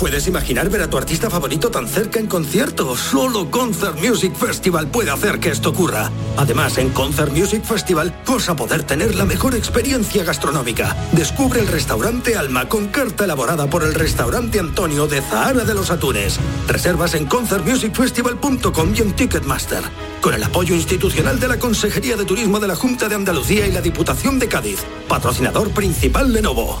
¿Puedes imaginar ver a tu artista favorito tan cerca en concierto? Solo Concert Music Festival puede hacer que esto ocurra. Además, en Concert Music Festival vas a poder tener la mejor experiencia gastronómica. Descubre el restaurante Alma con carta elaborada por el restaurante Antonio de Zahara de los Atunes. Reservas en concertmusicfestival.com y en Ticketmaster. Con el apoyo institucional de la Consejería de Turismo de la Junta de Andalucía y la Diputación de Cádiz. Patrocinador principal Lenovo.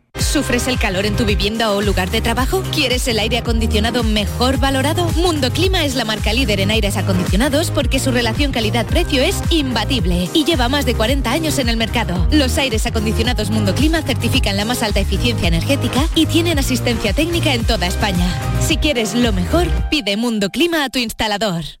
¿Sufres el calor en tu vivienda o lugar de trabajo? ¿Quieres el aire acondicionado mejor valorado? Mundo Clima es la marca líder en aires acondicionados porque su relación calidad-precio es imbatible y lleva más de 40 años en el mercado. Los aires acondicionados Mundo Clima certifican la más alta eficiencia energética y tienen asistencia técnica en toda España. Si quieres lo mejor, pide Mundo Clima a tu instalador.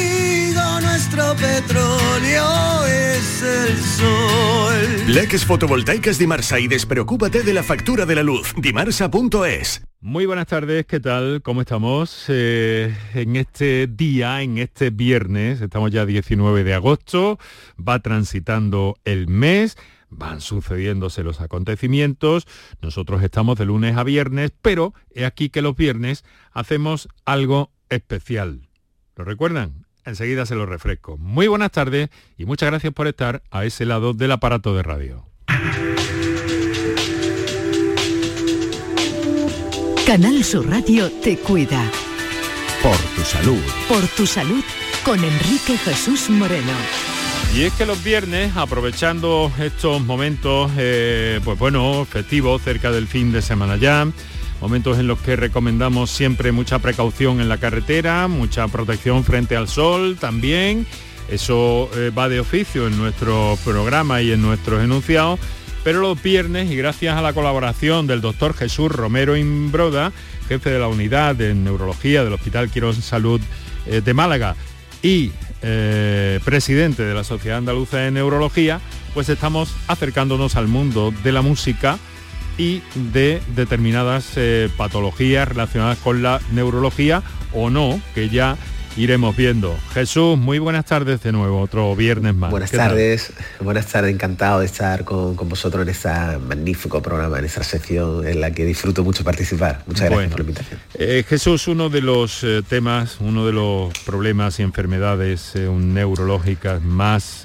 nuestro petróleo es el sol. Leques fotovoltaicas Dimarsa y despreocúpate de la factura de la luz. Dimarsa.es. Muy buenas tardes, ¿qué tal? ¿Cómo estamos? Eh, en este día, en este viernes, estamos ya 19 de agosto, va transitando el mes, van sucediéndose los acontecimientos, nosotros estamos de lunes a viernes, pero es aquí que los viernes hacemos algo especial. ¿Lo recuerdan? Enseguida se lo refresco. Muy buenas tardes y muchas gracias por estar a ese lado del aparato de radio. Canal Sur Radio te cuida. Por tu salud. Por tu salud con Enrique Jesús Moreno. Y es que los viernes, aprovechando estos momentos, eh, pues bueno, festivos, cerca del fin de semana ya, momentos en los que recomendamos siempre mucha precaución en la carretera, mucha protección frente al sol también. Eso eh, va de oficio en nuestro programa y en nuestros enunciados. Pero los viernes, y gracias a la colaboración del doctor Jesús Romero Imbroda, jefe de la unidad de neurología del Hospital Quirón Salud eh, de Málaga y eh, presidente de la Sociedad Andaluza de Neurología, pues estamos acercándonos al mundo de la música y de determinadas eh, patologías relacionadas con la neurología o no, que ya iremos viendo. Jesús, muy buenas tardes de nuevo, otro viernes más. Buenas tardes, buenas tardes, encantado de estar con, con, vosotros en este magnífico programa, en esta sección en la que disfruto mucho participar. Muchas gracias bueno, por la invitación. Eh, Jesús, uno de los eh, temas, uno de los problemas y enfermedades eh, neurológicas más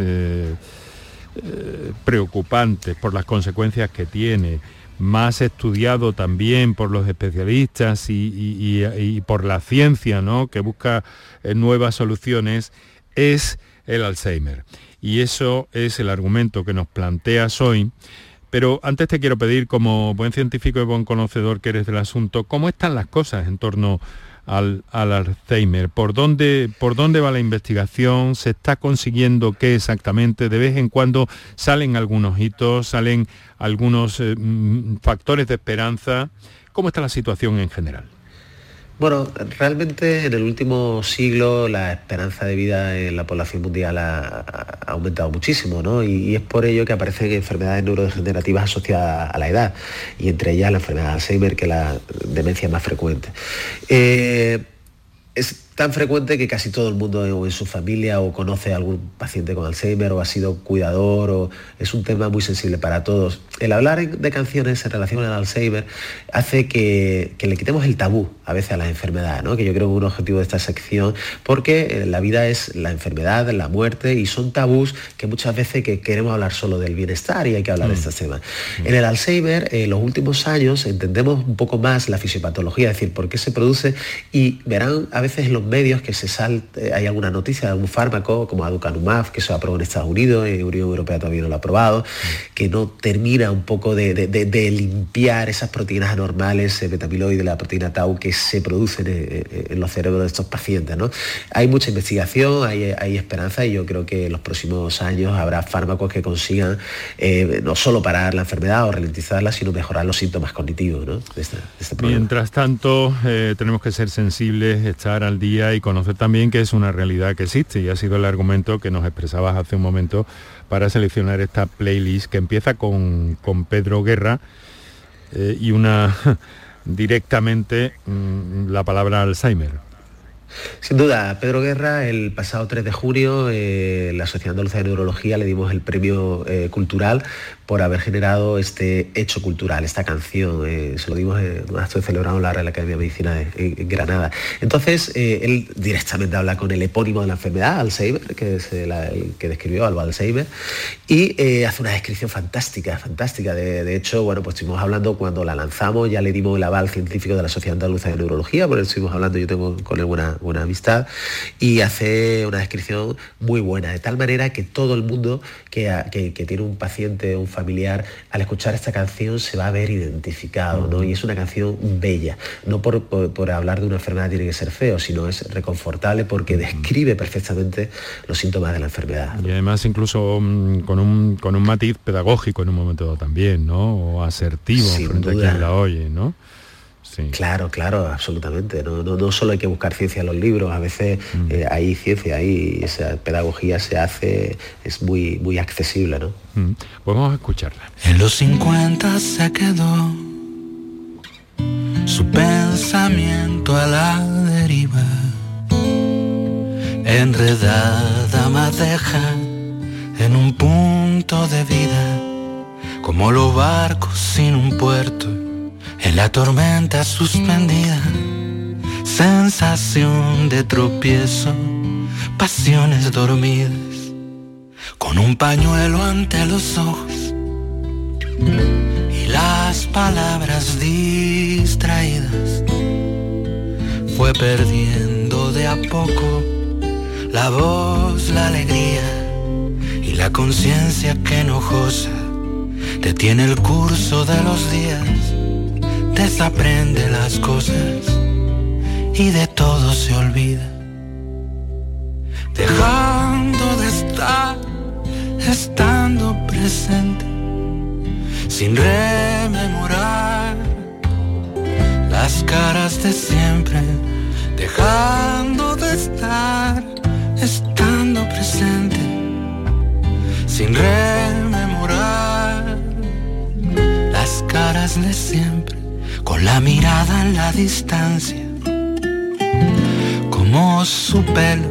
preocupantes por las consecuencias que tiene, más estudiado también por los especialistas y, por la ciencia, ¿no? que busca nuevas soluciones, es el Alzheimer. y eso es el argumento que nos planteas hoy. Pero antes te quiero pedir, como buen científico y buen conocedor que eres del asunto, ¿cómo están las cosas en torno al, Alzheimer? ¿Por dónde, ¿Por dónde va la investigación? ¿Se está consiguiendo qué exactamente? De vez en cuando salen algunos hitos, salen algunos eh, mm, factores de esperanza. ¿Cómo está la situación en general? Bueno, realmente en el último siglo la esperanza de vida en la población mundial ha, aumentado muchísimo, ¿no? Y, es por ello que aparecen enfermedades neurodegenerativas asociadas a la edad, y entre ellas la enfermedad de Alzheimer, que es la demencia más frecuente. Eh, tan frecuente que casi todo el mundo en su familia o conoce a algún paciente con Alzheimer o ha sido cuidador o es un tema muy sensible para todos. El hablar de canciones en relación al Alzheimer hace que, le quitemos el tabú a veces a la enfermedad, ¿no? que yo creo que es un objetivo de esta sección, porque eh, la vida es la enfermedad, la muerte y son tabús que muchas veces que queremos hablar solo del bienestar y hay que hablar de mm. estos temas. En el Alzheimer, en los últimos años entendemos un poco más la fisiopatología, es decir, por qué se produce y verán a veces los medios que se salte, hay alguna noticia de algún fármaco como aducanumab que se aprobó en Estados Unidos, en Unión Europea todavía no lo ha aprobado, que no termina un poco de, limpiar esas proteínas anormales, el betamiloide, la proteína tau que se producen en, los cerebros de estos pacientes. ¿no? Hay mucha investigación, hay, esperanza y yo creo que en los próximos años habrá fármacos que consigan eh, no solo parar la enfermedad o ralentizarla, sino mejorar los síntomas cognitivos ¿no? Este, este Mientras tanto, eh, tenemos que ser sensibles, estar al día y conocer también que es una realidad que existe y ha sido el argumento que nos expresabas hace un momento para seleccionar esta playlist que empieza con, Pedro Guerra eh, y una directamente mm, la palabra Alzheimer. Sin duda, Pedro Guerra, el pasado 3 de junio, eh, la Sociedad Andaluza de Neurología le dimos el premio eh, cultural por haber generado este hecho cultural, esta canción. Eh, se lo dimos en un acto celebrado en la Academia de Medicina de, Granada. Entonces, él directamente habla con el epónimo de la enfermedad, Alzheimer, que es el que describió Alba Alzheimer, y hace una descripción fantástica, fantástica. De, hecho, bueno, pues estuvimos hablando cuando la lanzamos, ya le dimos el aval científico de la Sociedad Andaluza de Neurología, por eso estuvimos hablando, yo tengo con él buena buena amistad, y hace una descripción muy buena, de tal manera que todo el mundo que, tiene un paciente, un familiar, al escuchar esta canción se va a ver identificado, ¿no? Y es una canción bella, no por, hablar de una enfermedad tiene que ser feo, sino es reconfortable porque describe perfectamente los síntomas de la enfermedad. Y además incluso mm, con, un, con un matiz pedagógico en un momento también, ¿no? O asertivo frente a quien la oye, ¿no? Claro, claro, absolutamente. No, no, solo hay que buscar ciencia en los libros, a veces mm. eh, hay ciencia ahí y esa pedagogía se hace, es muy, muy accesible, ¿no? Mm. Pues vamos a escucharla. En los 50 se quedó su pensamiento a la deriva, enredada madeja en un punto de vida, como los barcos sin un puerto en la tormenta suspendida, sensación de tropiezo, pasiones dormidas, con un pañuelo ante los ojos y las palabras distraídas, fue perdiendo de a poco la voz, la alegría y la conciencia que enojosa detiene el curso de los días desaprende las cosas y de todo se olvida. Dejando de estar, estando presente, sin rememorar las caras de siempre. Dejando de estar, estando presente, sin rememorar las caras de siempre con la mirada en la distancia, como su pelo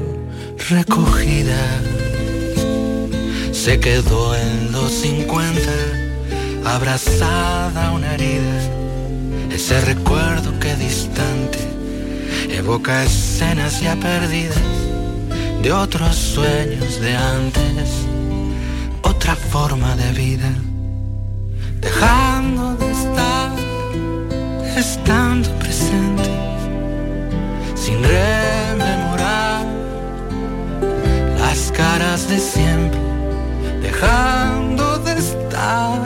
recogida. Se quedó en los 50, abrazada a una herida, ese recuerdo que distante evoca escenas ya perdidas de otros sueños de antes, otra forma de vida, dejando de estando presente, sin rememorar las caras de siempre, dejando de estar,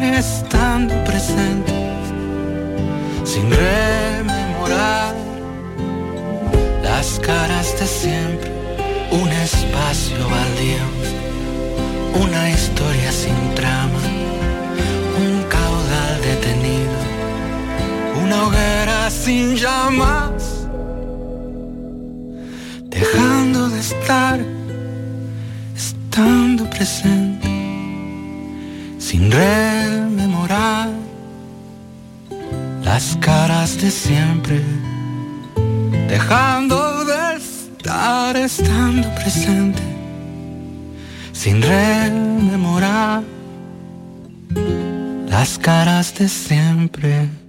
estando presente, sin rememorar las caras de siempre, un espacio baldío, una historia sin una sin llamas, dejando de estar, estando presente, sin rememorar las caras de siempre dejando de estar estando presente, sin rememorar las caras de siempre.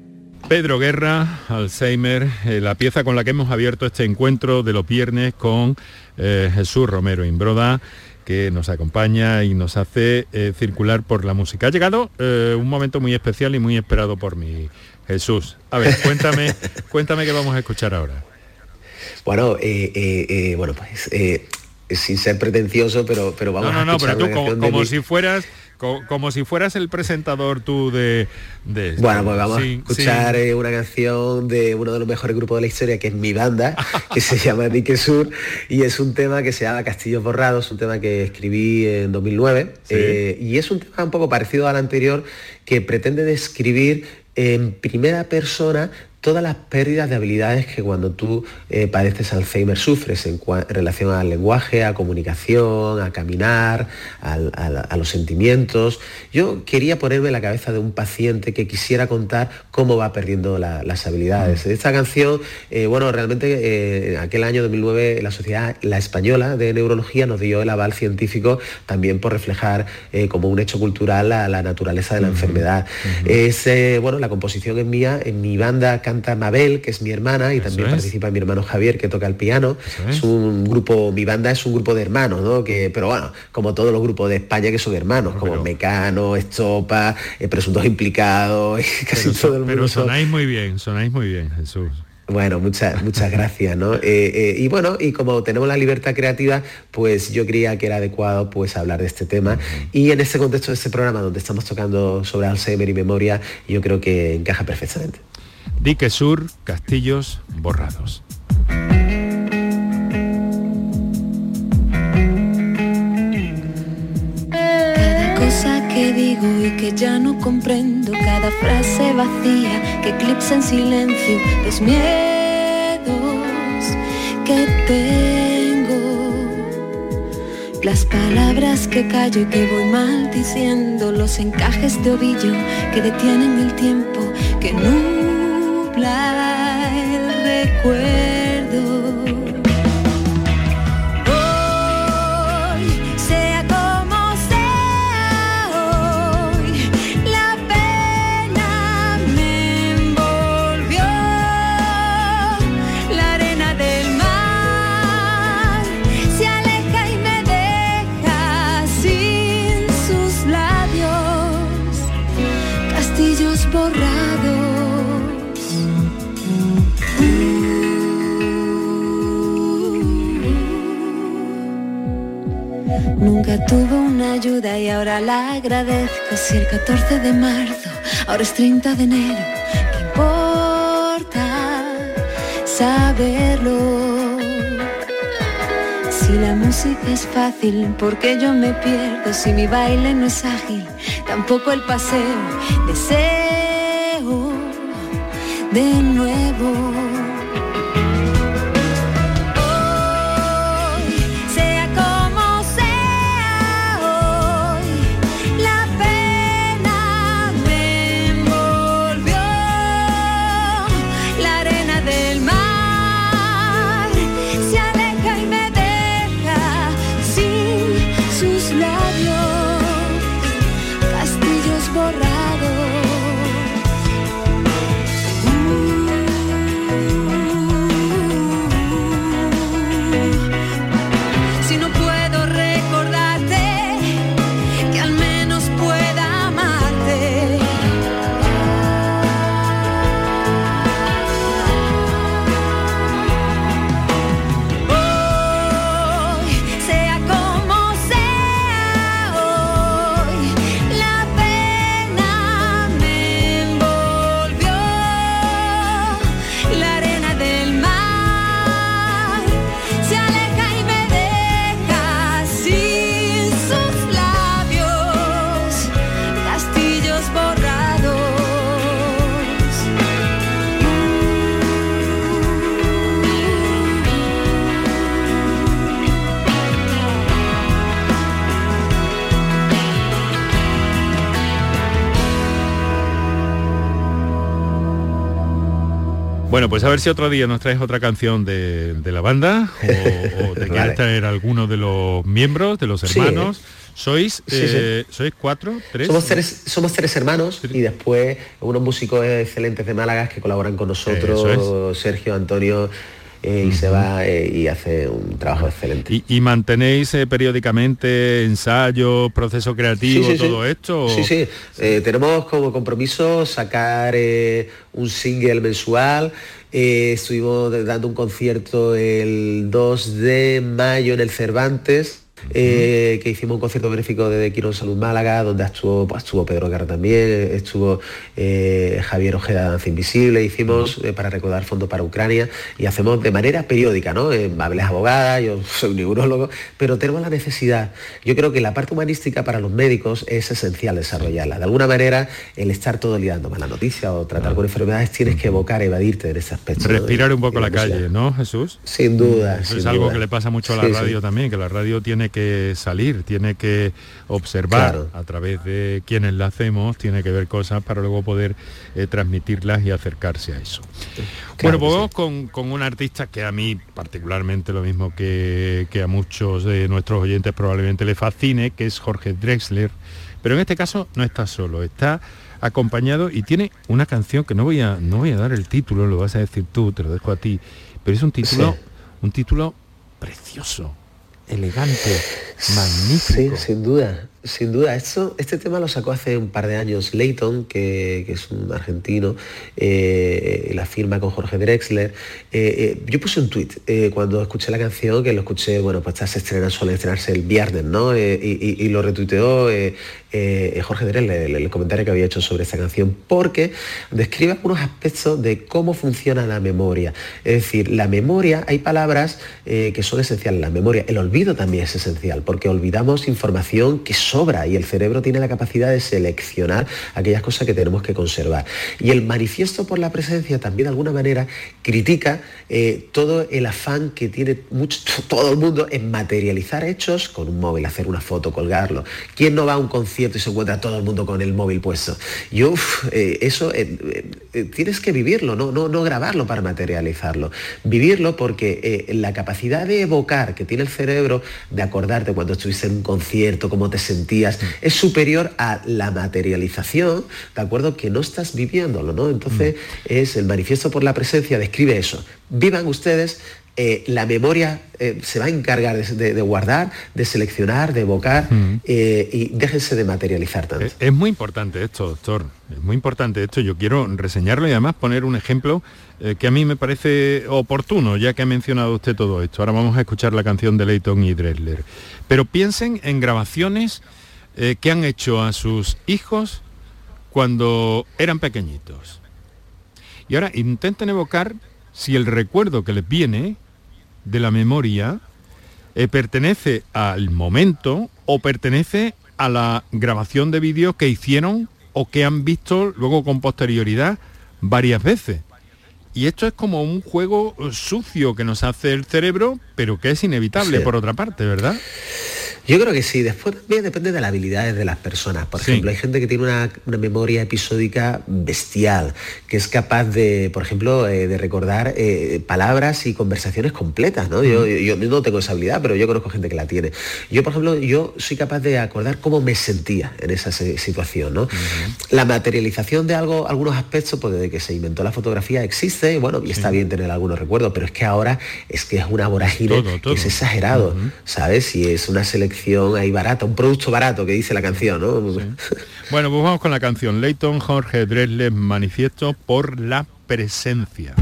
Pedro Guerra, Alzheimer, eh, la pieza con la que hemos abierto este encuentro de los viernes con eh, Jesús Romero Imbroda que nos acompaña y nos hace eh, circular por la música. Ha llegado un momento muy especial y muy esperado por mí, Jesús. A ver, cuéntame, cuéntame qué vamos a escuchar ahora. Bueno, bueno, pues sin ser pretencioso, pero, pero vamos no, no, a escuchar no, pero tú como, mi... si fueras como, si fueras el presentador tú de, de esto. Bueno, pues vamos a escuchar una canción de uno de los mejores grupos de la historia, que es mi banda, que se llama Dique Sur, y es un tema que se llama Castillos Borrados, un tema que escribí en 2009, y es un tema un poco parecido al anterior, que pretende describir en primera persona todas las pérdidas de habilidades que cuando tú eh, padeces Alzheimer sufres en, relación al lenguaje, a comunicación, a caminar, a los sentimientos. Yo quería ponerme en la cabeza de un paciente que quisiera contar cómo va perdiendo las habilidades. Mm. Esta canción, eh, bueno, realmente eh, aquel año 2009 la Sociedad La Española de Neurología nos dio el aval científico también por reflejar como un hecho cultural la, naturaleza de la enfermedad. Es, bueno, la composición es mía, en mi banda canta Mabel, que es mi hermana, y también participa mi hermano Javier, que toca el piano. es. un grupo, mi banda es un grupo de hermanos, ¿no? Que, pero bueno, como todos los grupos de España que son hermanos, como Mecano, Estopa, eh, Presuntos Implicados, casi todo el mundo. Pero sonáis muy bien, sonáis muy bien, Jesús. Bueno, muchas, muchas gracias, ¿no? Eh, eh, y bueno, y como tenemos la libertad creativa, pues yo creía que era adecuado pues hablar de este tema. Y en este contexto de este programa donde estamos tocando sobre Alzheimer y memoria, yo creo que encaja perfectamente. Dique Sur, Castillos Borrados. Cada cosa que digo y que ya no comprendo, cada frase vacía que eclipsa en silencio los miedos que tengo. Las palabras que callo y que voy maldiciendo, los encajes de ovillo que detienen el tiempo que nunca el recuerdo. Nunca tuvo una ayuda y ahora la agradezco. Si el 14 de marzo, ahora es 30 de enero, ¿qué importa saberlo? Si la música es fácil, porque yo me pierdo? Si mi baile no es ágil, tampoco el paseo. Deseo de nuevo. Pues a ver si otro día nos traes otra canción de, de la banda o, o te quieres traer alguno de los miembros, de los hermanos. Sois, Sí, sí. eh, sois cuatro, tres. Somos tres, somos tres hermanos y después unos músicos excelentes de Málaga que colaboran con nosotros, Sergio, Antonio eh, y se va eh, y hace un trabajo excelente. ¿Y, y mantenéis eh, periódicamente ensayos, proceso creativo, Sí, sí, sí. todo esto? Sí, sí. Tenemos como compromiso sacar un single mensual. Eh, estuvimos dando un concierto el 2 de mayo en el Cervantes. Eh, que hicimos un concierto benéfico de Quirón Salud Málaga, donde actuó, pues, estuvo Pedro Guerra también, estuvo eh, Javier Ojeda Danza Invisible, hicimos eh, para recaudar fondos para Ucrania y hacemos de manera periódica, ¿no? Mabel es abogada, yo soy neurólogo, pero tenemos la necesidad. Yo creo que la parte humanística para los médicos es esencial desarrollarla. De alguna manera, el estar todo dando malas noticias o tratar con enfermedades, tienes que evocar, evadirte de ese aspecto. ¿no? Respirar un poco la calle, ¿no, Jesús? Sin duda. Eso sin es algo duda. que le pasa mucho a la Sí, sí. radio también, que la radio tiene que salir, tiene que observar Claro. a través de quienes la hacemos, tiene que ver cosas para luego poder eh, transmitirlas y acercarse a eso. bueno, pues con, con un artista que a mí particularmente lo mismo que, que a muchos de nuestros oyentes probablemente le fascine, que es Jorge Drexler, pero en este caso no está solo, está acompañado y tiene una canción que no voy a no voy a dar el título, lo vas a decir tú, te lo dejo a ti, pero es un título Sí. un título precioso, elegante, magnífico. Sí, sin duda, sin duda. Esto, este tema lo sacó hace un par de años Leighton, que, que es un argentino, eh, la firma con Jorge Drexler. Eh, eh, yo puse un tuit eh, cuando escuché la canción, que lo escuché, bueno, pues se estrena, suele estrenarse el viernes, ¿no? Y, y- y lo retuiteó eh, Jorge Drexler, el, el comentario que había hecho sobre esta canción, porque describe algunos aspectos de cómo funciona la memoria. Es decir, la memoria, hay palabras eh, que son esenciales en la memoria. El olvido también es esencial, porque olvidamos información que sobra y el cerebro tiene la capacidad de seleccionar aquellas cosas que tenemos que conservar. Y el manifiesto por la presencia también de alguna manera critica eh, todo el afán que tiene mucho, todo el mundo en materializar hechos con un móvil, hacer una foto, colgarlo. ¿Quién no va a un concierto y se encuentra todo el mundo con el móvil puesto? Yo, uf, eh, eso eh, eh, tienes que vivirlo, no, no, no grabarlo para materializarlo. Vivirlo porque la capacidad de evocar que tiene el cerebro, de acordarte cuando estuviste en un concierto, cómo te sentías, es superior a la materialización, ¿de acuerdo? Que no estás viviéndolo, ¿no? Entonces es el manifiesto por la presencia, describe eso. Vivan ustedes eh, la memoria eh, se va a encargar de, de- de guardar, de seleccionar, de evocar eh, y déjense de materializar tanto. Es, es muy importante esto, doctor. Es muy importante esto. Yo quiero reseñarlo y además poner un ejemplo que a mí me parece oportuno, ya que ha mencionado usted todo esto. Ahora vamos a escuchar la canción de Leighton y Dressler. Pero piensen en grabaciones que han hecho a sus hijos cuando eran pequeñitos. Y ahora intenten evocar si el recuerdo que les viene de la memoria eh, pertenece al momento o pertenece a la grabación de vídeos que hicieron o que han visto luego con posterioridad varias veces. Y esto es como un juego eh, sucio que nos hace el cerebro, pero que es inevitable Sí. por otra parte, ¿verdad? Yo creo que sí, después también depende de las habilidades de las personas. Por Sí. ejemplo, hay gente que tiene una, una memoria episódica bestial, que es capaz de, por ejemplo, eh, de recordar eh, palabras y conversaciones completas. ¿no? Yo, yo- yo no tengo esa habilidad, pero yo conozco gente que la tiene. Yo, por ejemplo, yo soy capaz de acordar cómo me sentía en esa situación. ¿no? La materialización de algo, algunos aspectos, pues desde que se inventó la fotografía existe, y bueno, y está bien tener algunos recuerdos, pero es que ahora es que es una vorágine Todo, todo. que es exagerado, ¿sabes? Y es una selección ahí barata, un producto barato que dice la canción, ¿no? Bueno, pues vamos con la canción Leighton Jorge Dressler Manifiesto por la presencia.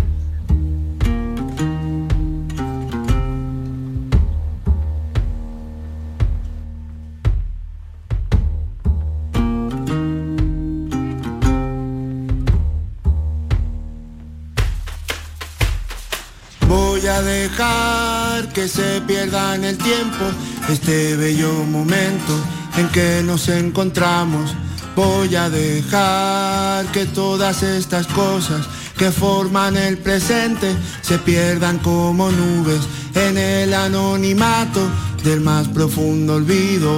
Que se pierda en el tiempo este bello momento en que nos encontramos. Voy a dejar que todas estas cosas que forman el presente se pierdan como nubes en el anonimato del más profundo olvido.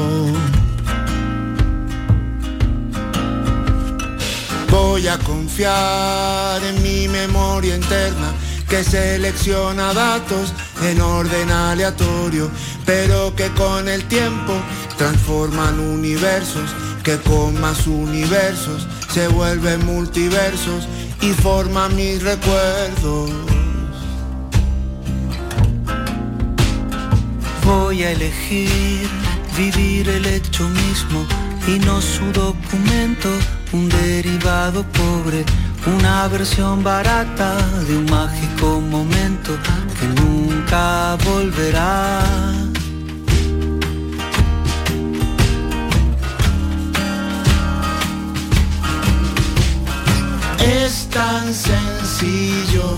Voy a confiar en mi memoria interna que selecciona datos en orden aleatorio, pero que con el tiempo transforman universos, que con más universos se vuelven multiversos y forman mis recuerdos. Voy a elegir vivir el hecho mismo y no su documento, un derivado pobre, una versión barata de un mágico momento que nunca volverá. Es tan sencillo.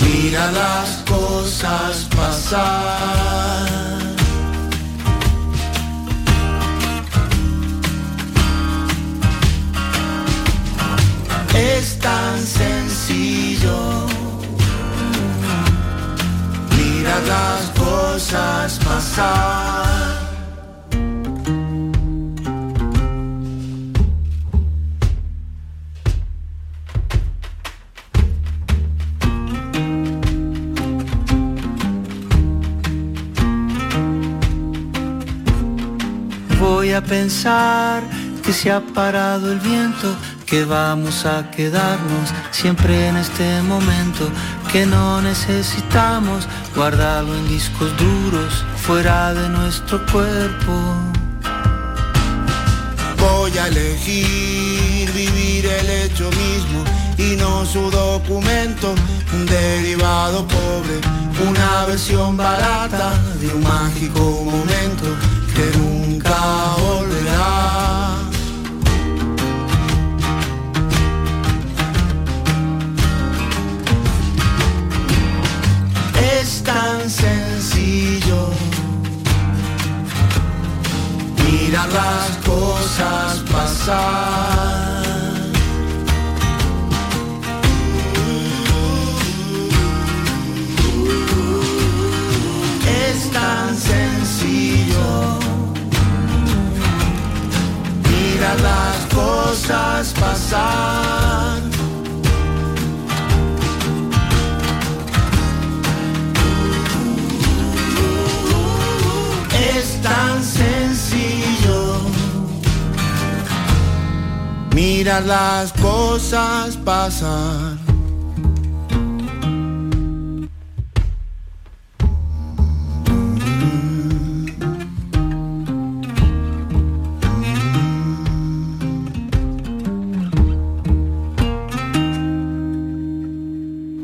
Mira las cosas pasar. Es tan sencillo. Mira las cosas pasar. Voy a pensar que se ha parado el viento, que vamos a quedarnos siempre en este momento, que no necesitamos guardarlo en discos duros fuera de nuestro cuerpo. Voy a elegir vivir el hecho mismo y no su documento, un derivado pobre, una versión barata de un mágico momento que nunca volverá. Las cosas pasar. Las cosas pasar.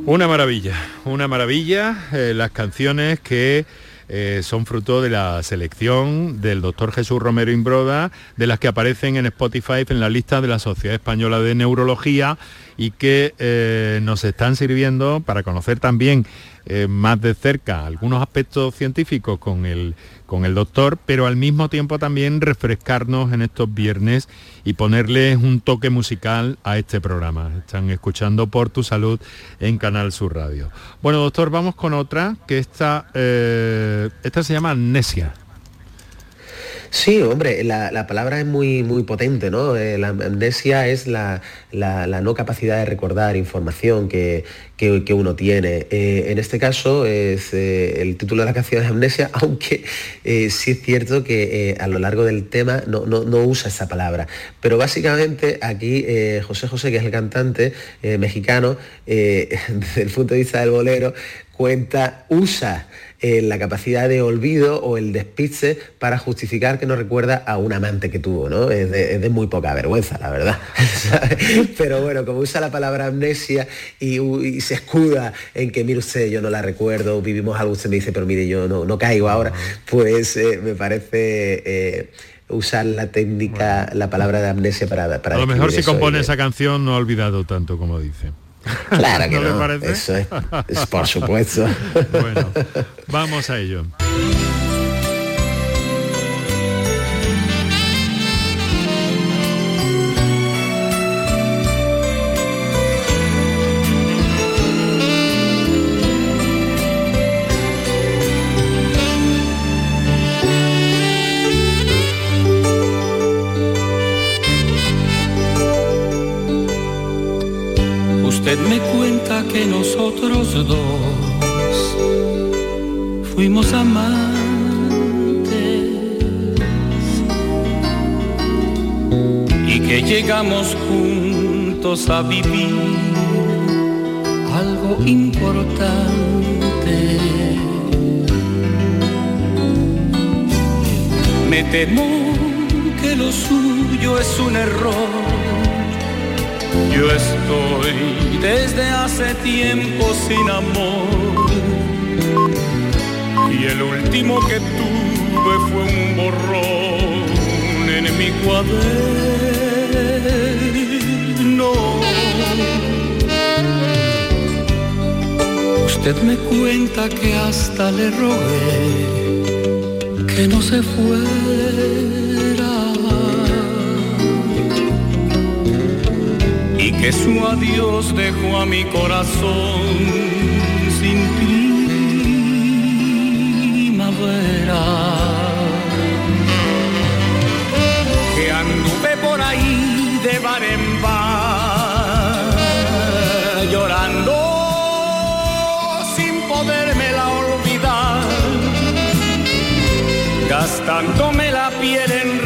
Una maravilla, una maravilla, eh, las canciones que eh, son fruto de la selección del doctor Jesús Romero Imbroda, de las que aparecen en Spotify en la lista de la Sociedad Española de Neurología y que eh, nos están sirviendo para conocer también eh, más de cerca algunos aspectos científicos con el, con el doctor, pero al mismo tiempo también refrescarnos en estos viernes y ponerles un toque musical a este programa. Están escuchando por tu salud en Canal Sur Radio. Bueno, doctor, vamos con otra, que esta, eh, esta se llama amnesia. Sí, hombre, la, la palabra es muy, muy potente, ¿no? Eh, la amnesia es la, la- la no capacidad de recordar información que, que- uno tiene. Eh, en este caso, es, eh, el título de la canción es Amnesia, aunque eh, sí es cierto que a lo largo del tema no, no- no usa esa palabra. Pero básicamente aquí José José, que es el cantante mexicano, desde el punto de vista del bolero, cuenta, usa eh, la capacidad de olvido o el despiste para justificar que no recuerda a un amante que tuvo, ¿no? Es de, muy poca vergüenza, la verdad. Pero bueno, como usa la palabra amnesia y, y se escuda en que, mire usted, yo no la recuerdo, vivimos algo, usted me dice, pero mire, yo no, no caigo ahora, pues eh, me parece... eh, usar la técnica, la palabra de amnesia para, para A lo mejor si compone esa canción no ha olvidado tanto como dice. Claro que eso es, es por supuesto. Bueno, vamos a ello. Usted me cuenta que hasta le rogué que no se fuera. Y que su adiós dejó a mi corazón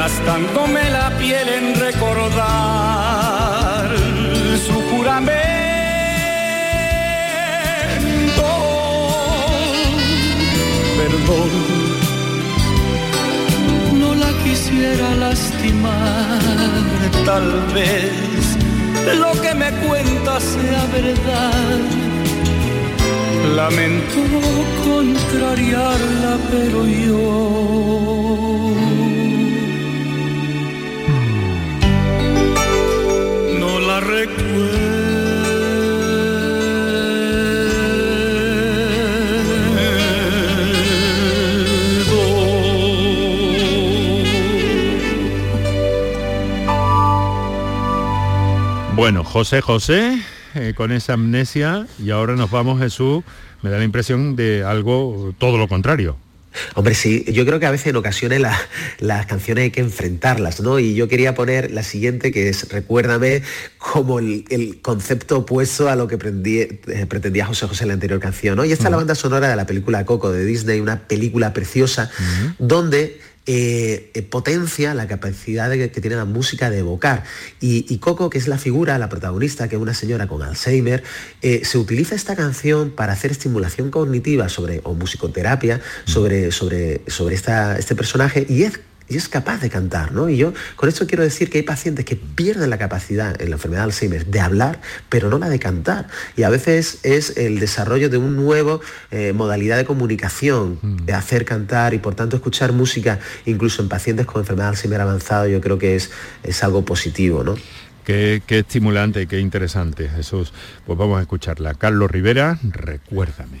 Gastándome la piel en recordar su juramento. Perdón, no la quisiera lastimar, tal vez lo que me cuenta sea verdad. Lamento contrariarla, pero yo Bueno, José José, eh, con esa amnesia, y ahora nos vamos, Jesús, me da la impresión de algo todo lo contrario. Hombre, sí, yo creo que a veces en ocasiones la- las canciones hay que enfrentarlas, ¿no? Y yo quería poner la siguiente, que es Recuérdame, como el, el concepto opuesto a lo que eh, pretendía José José en la anterior canción, ¿no? Y esta es la banda sonora de la película Coco de Disney, una película preciosa, donde eh, eh, potencia la capacidad de- que tiene la música de evocar. Y, y Coco, que es la figura, la protagonista, que es una señora con Alzheimer, eh, se utiliza esta canción para hacer estimulación cognitiva sobre, o musicoterapia sobre, sobre, sobre esta, este personaje y es y es capaz de cantar, ¿no? Y yo con esto quiero decir que hay pacientes que pierden la capacidad en la enfermedad de Alzheimer de hablar, pero no la de cantar. Y a veces es el desarrollo de un nuevo eh, modalidad de comunicación, de hacer cantar y por tanto escuchar música, incluso en pacientes con enfermedad de Alzheimer avanzado, yo creo que es, es algo positivo, ¿no? Qué, qué estimulante y qué interesante, Jesús. Pues vamos a escucharla. Carlos Rivera. Recuérdame,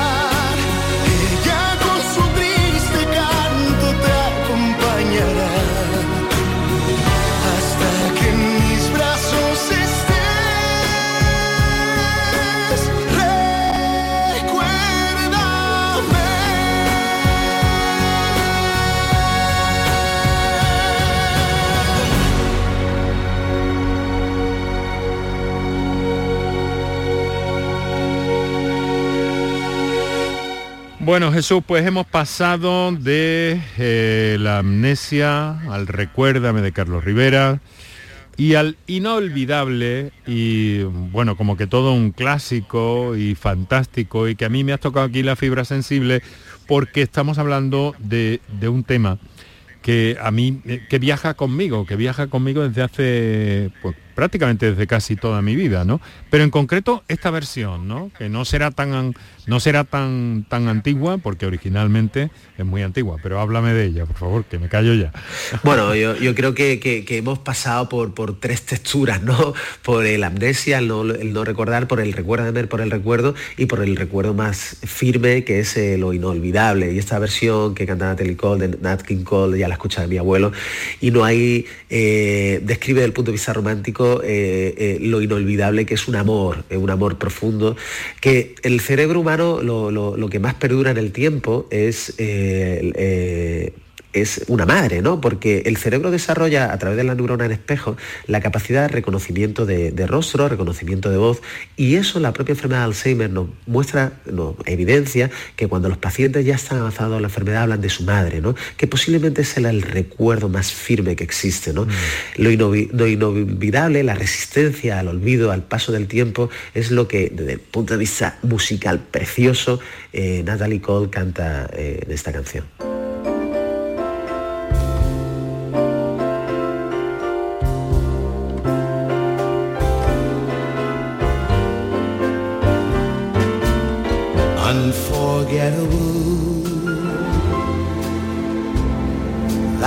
Bueno, Jesús, pues hemos pasado de eh, la amnesia al recuérdame de Carlos Rivera y al inolvidable y bueno, como que todo un clásico y fantástico y que a mí me has tocado aquí la fibra sensible porque estamos hablando de, de un tema que a mí, eh, que viaja conmigo, que viaja conmigo desde hace, pues prácticamente desde casi toda mi vida, ¿no? Pero en concreto esta versión, ¿no? Que no será tan, no será tan, tan antigua, porque originalmente es muy antigua, pero háblame de ella, por favor, que me callo ya. Bueno, yo, yo creo que, que- hemos pasado por, por tres texturas, ¿no? Por el amnesia, el no, recordar, por el recuérdame, por el recuerdo y por el recuerdo más firme, que es eh, lo inolvidable. Y esta versión que canta Natalie Cole, de Nat King Cole, ya la escucha de mi abuelo, y no hay, eh, describe desde el punto de vista romántico eh, eh, lo inolvidable que es un amor, eh, un amor profundo, que el cerebro humano lo, lo- lo que más perdura en el tiempo es... es una madre, ¿no? Porque el cerebro desarrolla a través de la neurona en espejo la capacidad de reconocimiento de, de rostro, reconocimiento de voz, y eso la propia enfermedad de Alzheimer nos muestra, nos evidencia que cuando los pacientes ya están avanzados en la enfermedad hablan de su madre, ¿no? Que posiblemente sea el recuerdo más firme que existe, ¿no? Lo, inovi- lo inolvidable, la resistencia al olvido, al paso del tiempo, es lo que desde el punto de vista musical precioso, eh, Natalie Cole canta eh, en esta canción.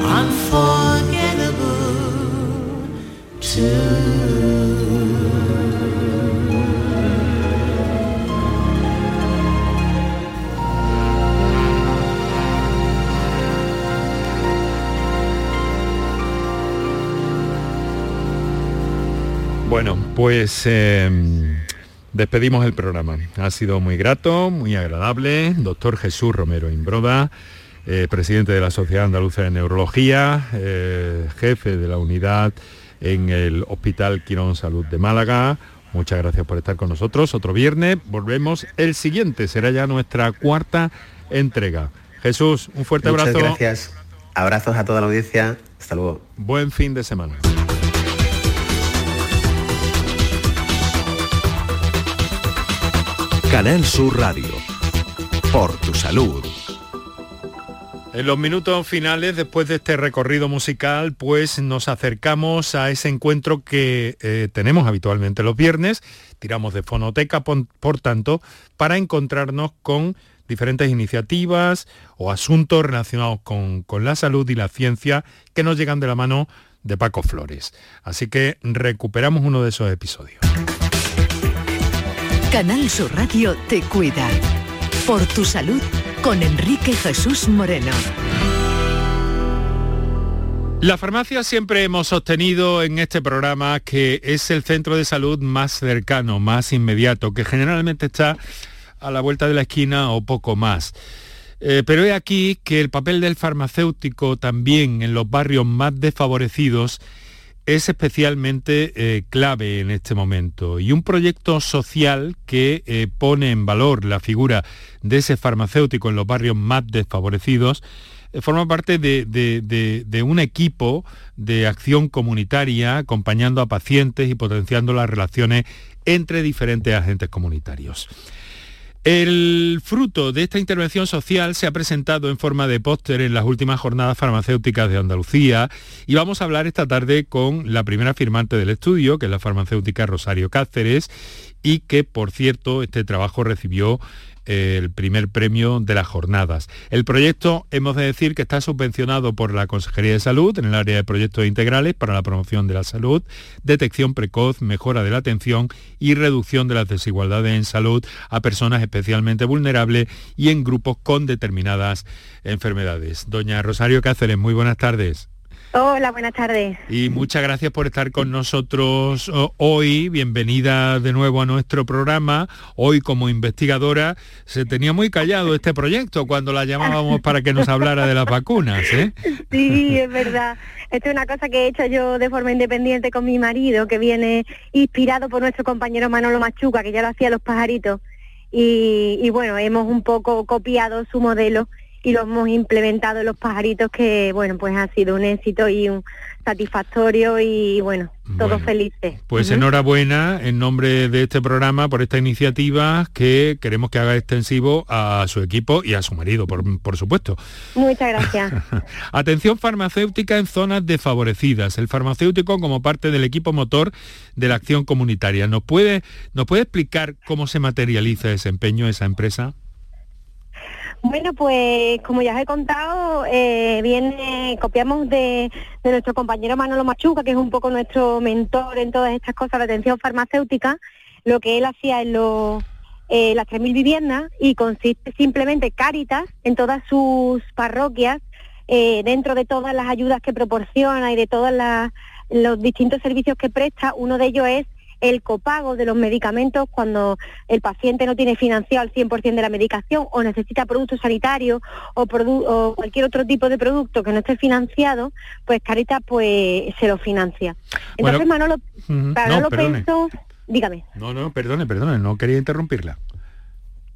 Unforgettable. Bueno, pues eh, despedimos el programa. Ha sido muy grato, muy agradable. Doctor Jesús Romero Imbroda, eh, presidente de la Sociedad Andaluza de Neurología, eh, jefe de la unidad en el Hospital Quirón Salud de Málaga. Muchas gracias por estar con nosotros. Otro viernes volvemos el siguiente. Será ya nuestra cuarta entrega. Jesús, un fuerte Muchas abrazo. gracias. Abrazos a toda la audiencia. Hasta luego. Buen fin de semana. Canal Sur Radio. Por tu salud. En los minutos finales, después de este recorrido musical, pues nos acercamos a ese encuentro que eh, tenemos habitualmente los viernes, tiramos de fonoteca, por, por tanto, para encontrarnos con diferentes iniciativas o asuntos relacionados con, con la salud y la ciencia que nos llegan de la mano de Paco Flores. Así que recuperamos uno de esos episodios. Canal Sur Radio te cuida. Por tu salud con Enrique Jesús Moreno. La farmacia siempre hemos sostenido en este programa que es el centro de salud más cercano, más inmediato, que generalmente está a la vuelta de la esquina o poco más. Eh, pero he aquí que el papel del farmacéutico también en los barrios más desfavorecidos es especialmente eh, clave en este momento. Y un proyecto social que eh, pone en valor la figura de ese farmacéutico en los barrios más desfavorecidos eh, forma parte de, un equipo de acción comunitaria acompañando a pacientes y potenciando las relaciones entre diferentes agentes comunitarios. El fruto de esta intervención social se ha presentado en forma de póster en las últimas jornadas farmacéuticas de Andalucía y vamos a hablar esta tarde con la primera firmante del estudio, que es la farmacéutica Rosario Cáceres, y que, por cierto, este trabajo recibió el primer premio de las jornadas. El proyecto, hemos de decir que está subvencionado por la Consejería de Salud en el área de proyectos integrales para la promoción de la salud, detección precoz, mejora de la atención y reducción de las desigualdades en salud a personas especialmente vulnerables y en grupos con determinadas enfermedades. Doña Rosario Cáceres, muy buenas tardes. Hola, buenas tardes. Y muchas gracias por estar con nosotros oh, hoy. Bienvenida de nuevo a nuestro programa. Hoy como investigadora se tenía muy callado este proyecto cuando la llamábamos para que nos hablara de las vacunas. ¿eh? Sí, es verdad. Esto es una cosa que he hecho yo de forma independiente con mi marido, que viene inspirado por nuestro compañero Manolo Machuca, que ya lo hacía los pajaritos. Y, y bueno, hemos un poco copiado su modelo y lo hemos implementado en los pajaritos que, bueno, pues ha sido un éxito y un satisfactorio y bueno, todos felices. Pues enhorabuena en nombre de este programa por esta iniciativa que queremos que haga extensivo a su equipo y a su marido, por, por supuesto. Muchas gracias. Atención farmacéutica en zonas desfavorecidas. El farmacéutico como parte del equipo motor de la acción comunitaria. ¿Nos puede, ¿nos puede explicar cómo se materializa ese empeño, esa empresa? Bueno, pues como ya os he contado, eh, viene, copiamos de, de, nuestro compañero Manolo Machuca, que es un poco nuestro mentor en todas estas cosas de atención farmacéutica, lo que él hacía en los, eh, las 3.000 viviendas y consiste simplemente Cáritas en todas sus parroquias, eh, dentro de todas las ayudas que proporciona y de todos los distintos servicios que presta, uno de ellos es el copago de los medicamentos cuando el paciente no tiene financiado al 100% de la medicación o necesita productos sanitarios o, o, cualquier otro tipo de producto que no esté financiado, pues Caritas pues se lo financia. Entonces Manolo, Manolo pensó, dígame. No, no, perdone, perdone, no quería interrumpirla.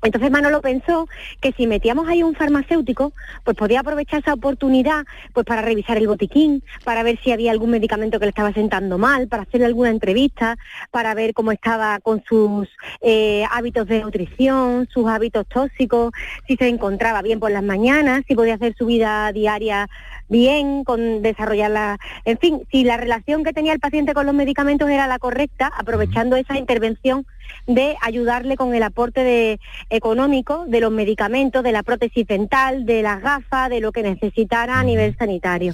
Entonces Manolo pensó que si metíamos ahí un farmacéutico, pues podía aprovechar esa oportunidad pues para revisar el botiquín, para ver si había algún medicamento que le estaba sentando mal, para hacerle alguna entrevista, para ver cómo estaba con sus eh, hábitos de nutrición, sus hábitos tóxicos, si se encontraba bien por las mañanas, si podía hacer su vida diaria bien, con desarrollarla, en fin, si la relación que tenía el paciente con los medicamentos era la correcta, aprovechando esa intervención de ayudarle con el aporte de, económico de los medicamentos, de la prótesis dental, de las gafas, de lo que necesitara a nivel sanitario.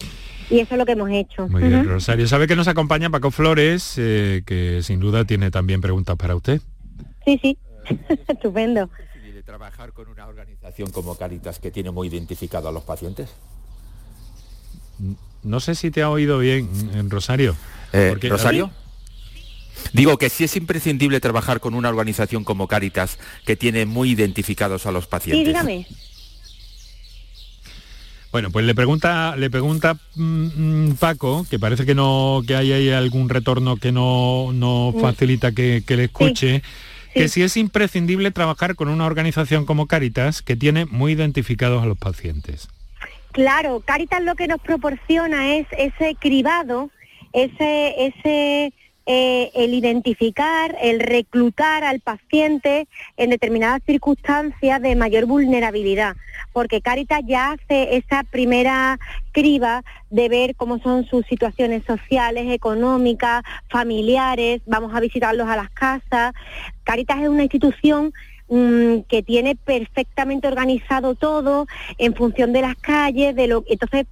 Y eso es lo que hemos hecho. Muy bien, Rosario. Sabe que nos acompaña Paco Flores, eh, que sin duda tiene también preguntas para usted. Sí, sí, estupendo. ¿Es trabajar con una organización como Caritas que tiene muy identificado a los pacientes? No sé si te ha oído bien, en Rosario. Eh, ¿Rosario? Digo que sí es imprescindible trabajar con una organización como Caritas que tiene muy identificados a los pacientes. Sí, dígame. Bueno, pues le pregunta, le pregunta mm, Paco, que parece que no, que hay, hay algún retorno que no, no mm. facilita que, le escuche, que si es imprescindible trabajar con una organización como Caritas que tiene muy identificados a los pacientes. Claro, Caritas lo que nos proporciona es ese cribado, ese, ese eh, el identificar, el reclutar al paciente en determinadas circunstancias de mayor vulnerabilidad, porque Caritas ya hace esa primera criba de ver cómo son sus situaciones sociales, económicas, familiares, vamos a visitarlos a las casas. Caritas es una institución mm, que tiene perfectamente organizado todo en función de las calles, de lo entonces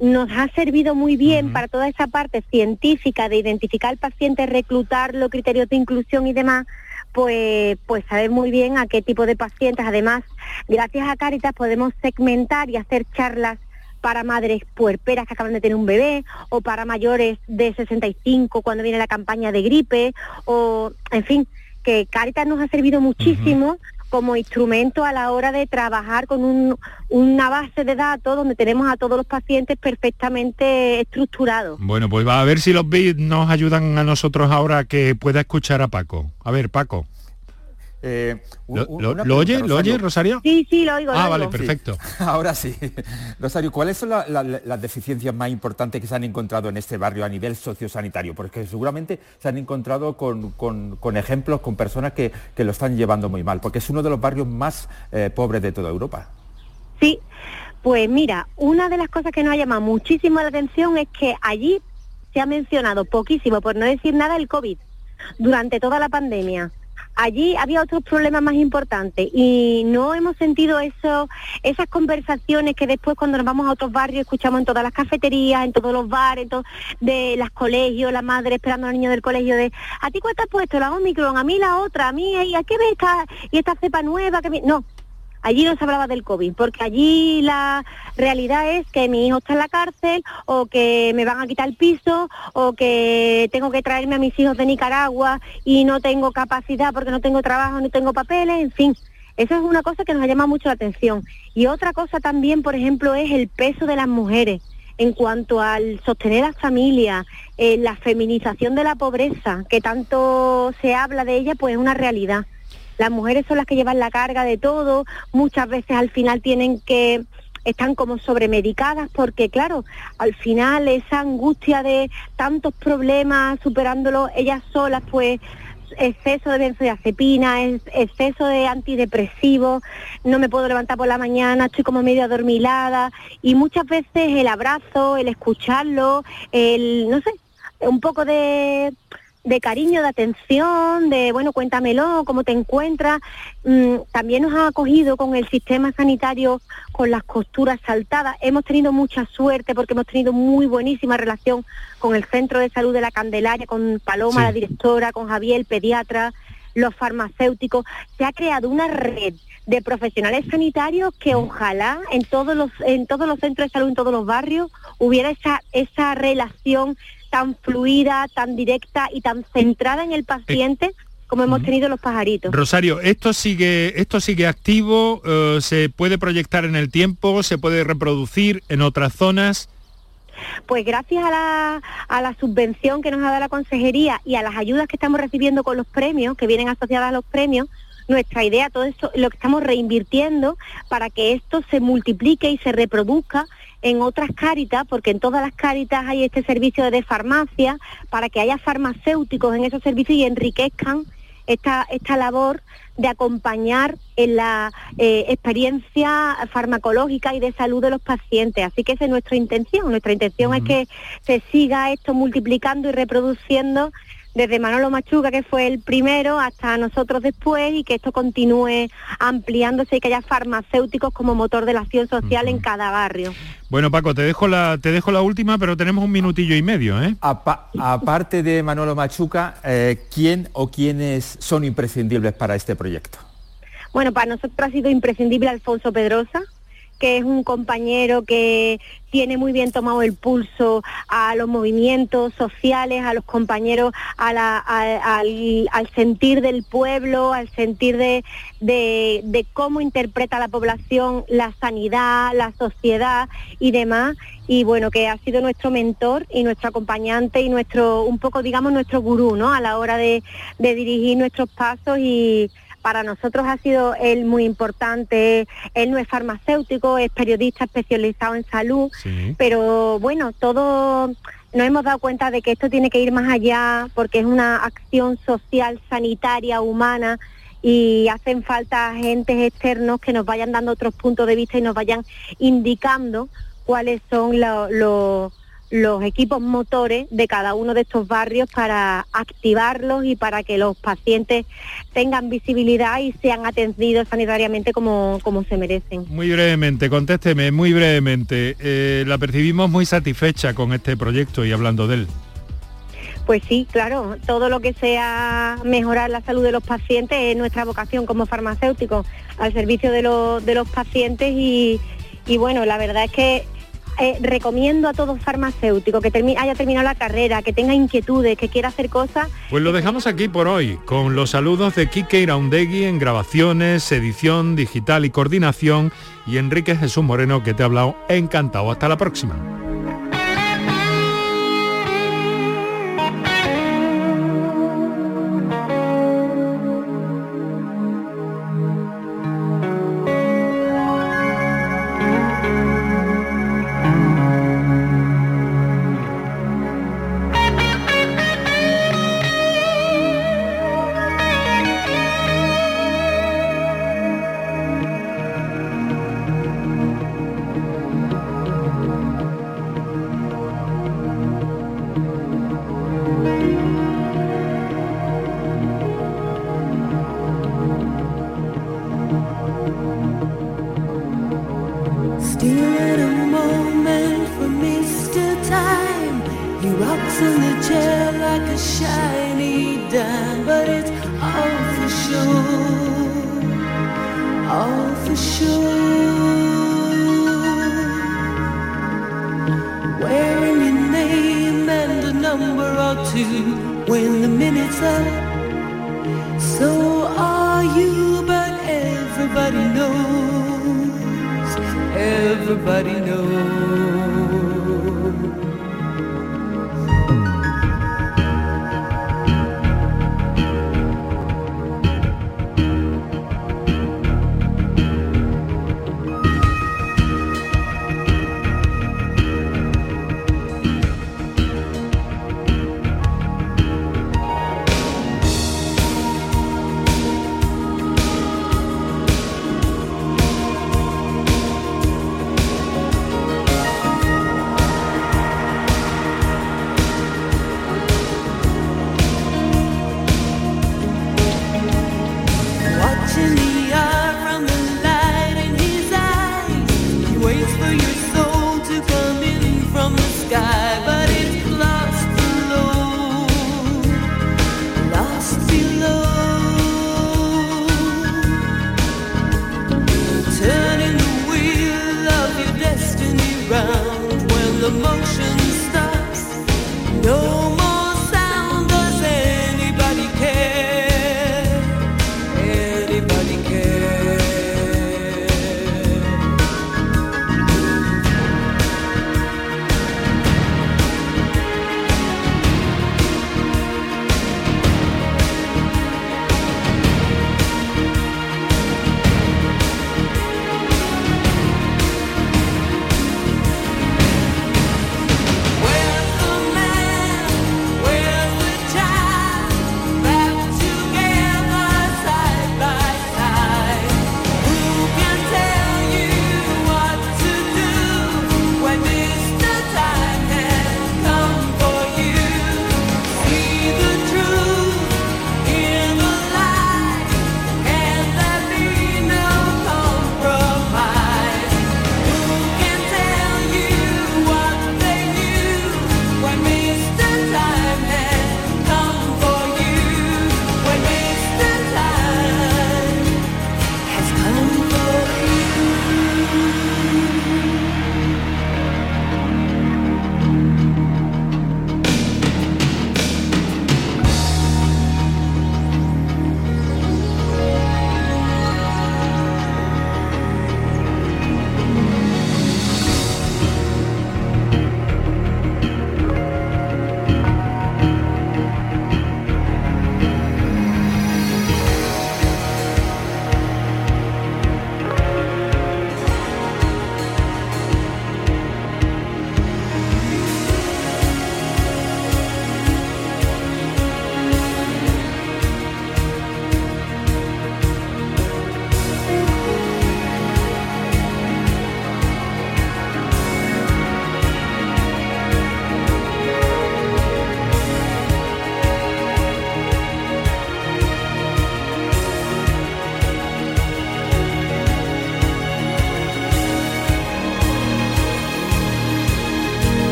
nos ha servido muy bien para toda esa parte científica de identificar al paciente, reclutar los criterios de inclusión y demás, pues, pues saber muy bien a qué tipo de pacientes. Además, gracias a Caritas podemos segmentar y hacer charlas para madres puerperas que acaban de tener un bebé o para mayores de 65 cuando viene la campaña de gripe o, en fin, que Caritas nos ha servido muchísimo como instrumento a la hora de trabajar con una base de datos donde tenemos a todos los pacientes perfectamente estructurados. Bueno, pues va a ver si los bits nos ayudan a nosotros ahora que pueda escuchar a Paco. A ver, Paco. Eh, ¿Lo, oye? ¿Lo oye, Rosario? Sí, sí, lo oigo. Ah, vale, perfecto. Ahora sí. Rosario, ¿cuáles son las deficiencias más importantes que se han encontrado en este barrio a nivel sociosanitario? Porque seguramente se han encontrado con, ejemplos, con personas que, lo están llevando muy mal, porque es uno de los barrios más eh, pobres de toda Europa. Sí, pues mira, una de las cosas que nos ha llamado muchísimo la atención es que allí se ha mencionado poquísimo, por no decir nada, el COVID durante toda la pandemia allí había otros problemas más importantes y no hemos sentido eso, esas conversaciones que después cuando nos vamos a otros barrios escuchamos en todas las cafeterías, en todos los bares, en de los colegios, la madre esperando a los niños del colegio de ¿a ti cuál te has puesto? La Omicron, a mí la otra, a mí, ¿y a qué ves esta, y esta cepa nueva? que No, Allí no se hablaba del COVID, porque allí la realidad es que mi hijo está en la cárcel o que me van a quitar el piso o que tengo que traerme a mis hijos de Nicaragua y no tengo capacidad porque no tengo trabajo, no tengo papeles, en fin. Eso es una cosa que nos llama mucho la atención. Y otra cosa también, por ejemplo, es el peso de las mujeres en cuanto al sostener a la familia, eh, la feminización de la pobreza, que tanto se habla de ella, pues es una realidad. Las mujeres son las que llevan la carga de todo, muchas veces al final tienen que están como sobremedicadas porque claro, al final esa angustia de tantos problemas superándolo ellas solas pues exceso de benzodiazepina, exceso de antidepresivos, no me puedo levantar por la mañana, estoy como medio adormilada y muchas veces el abrazo, el escucharlo, el, no sé, un poco de de cariño, de atención, de, bueno, cuéntamelo, cómo te encuentras. Mm, también nos ha acogido con el sistema sanitario con las costuras saltadas. Hemos tenido mucha suerte porque hemos tenido muy buenísima relación con el Centro de Salud de la Candelaria, con Paloma, la directora, con Javier, el pediatra, los farmacéuticos. Se ha creado una red de profesionales sanitarios que ojalá en todos los en todos los centros de salud en todos los barrios hubiera esa esa relación tan fluida, tan directa y tan centrada en el paciente como hemos tenido los pajaritos. Rosario, esto sigue, esto sigue activo, eh, se puede proyectar en el tiempo, se puede reproducir en otras zonas. Pues gracias a la, a la subvención que nos ha dado la consejería y a las ayudas que estamos recibiendo con los premios, que vienen asociadas a los premios, nuestra idea, todo eso, lo que estamos reinvirtiendo para que esto se multiplique y se reproduzca en otras cáritas, porque en todas las cáritas hay este servicio de farmacia, para que haya farmacéuticos en esos servicios y enriquezcan esta, esta labor de acompañar en la eh, experiencia farmacológica y de salud de los pacientes. Así que esa es nuestra intención. Nuestra intención es que se siga esto multiplicando y reproduciendo desde Manolo Machuca, que fue el primero, hasta nosotros después, y que esto continúe ampliándose y que haya farmacéuticos como motor de la acción social en cada barrio. Bueno, Paco, te dejo la, te dejo la última, pero tenemos un minutillo y medio, ¿eh? aparte de Manolo Machuca, eh, ¿quién o quiénes son imprescindibles para este proyecto? Bueno, para nosotros ha sido imprescindible Alfonso Pedrosa, que es un compañero que tiene muy bien tomado el pulso a los movimientos sociales, a los compañeros, al, sentir del pueblo, al sentir de, de, cómo interpreta la población la sanidad, la sociedad y demás. Y bueno, que ha sido nuestro mentor y nuestro acompañante y nuestro, un poco, digamos, nuestro gurú, ¿no? A la hora de dirigir nuestros pasos y para nosotros ha sido él muy importante. Él no es farmacéutico, es periodista especializado en salud, pero bueno, todo nos hemos dado cuenta de que esto tiene que ir más allá porque es una acción social, sanitaria, humana y hacen falta agentes externos que nos vayan dando otros puntos de vista y nos vayan indicando cuáles son los los equipos motores de cada uno de estos barrios para activarlos y para que los pacientes tengan visibilidad y sean atendidos sanitariamente como, como se merecen. Muy brevemente, contésteme, muy brevemente. Eh, la percibimos muy satisfecha con este proyecto y hablando de él. Pues sí, claro, todo lo que sea mejorar la salud de los pacientes es nuestra vocación como farmacéuticos al servicio de, de los pacientes y, y bueno, la verdad es que eh, recomiendo a todo farmacéutico que haya terminado la carrera, que tenga inquietudes, que quiera hacer cosas. Pues lo dejamos aquí por hoy, con los saludos de Kike Iraundegui en grabaciones, edición digital y coordinación, y Enrique Jesús Moreno que te ha hablado encantado. Hasta la próxima.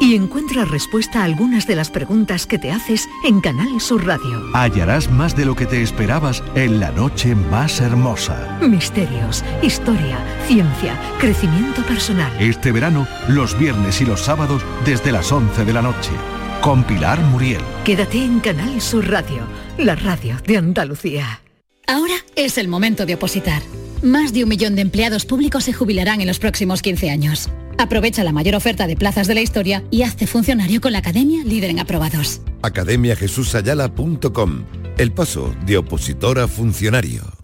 y encuentra respuesta a algunas de las preguntas que te haces en Canal Sur Radio. Hallarás más de lo que te esperabas en la noche más hermosa. Misterios, historia, ciencia, crecimiento personal. Este verano, los viernes y los sábados desde las 11 de la noche. Con Pilar Muriel. Quédate en Canal Sur Radio, la radio de Andalucía. Ahora es el momento de opositar. Más de un millón de empleados públicos se jubilarán en los próximos 15 años. Aprovecha la mayor oferta de plazas de la historia y hazte funcionario con la Academia Líder en Aprobados. academiajesusayala.com El paso de opositor a funcionario.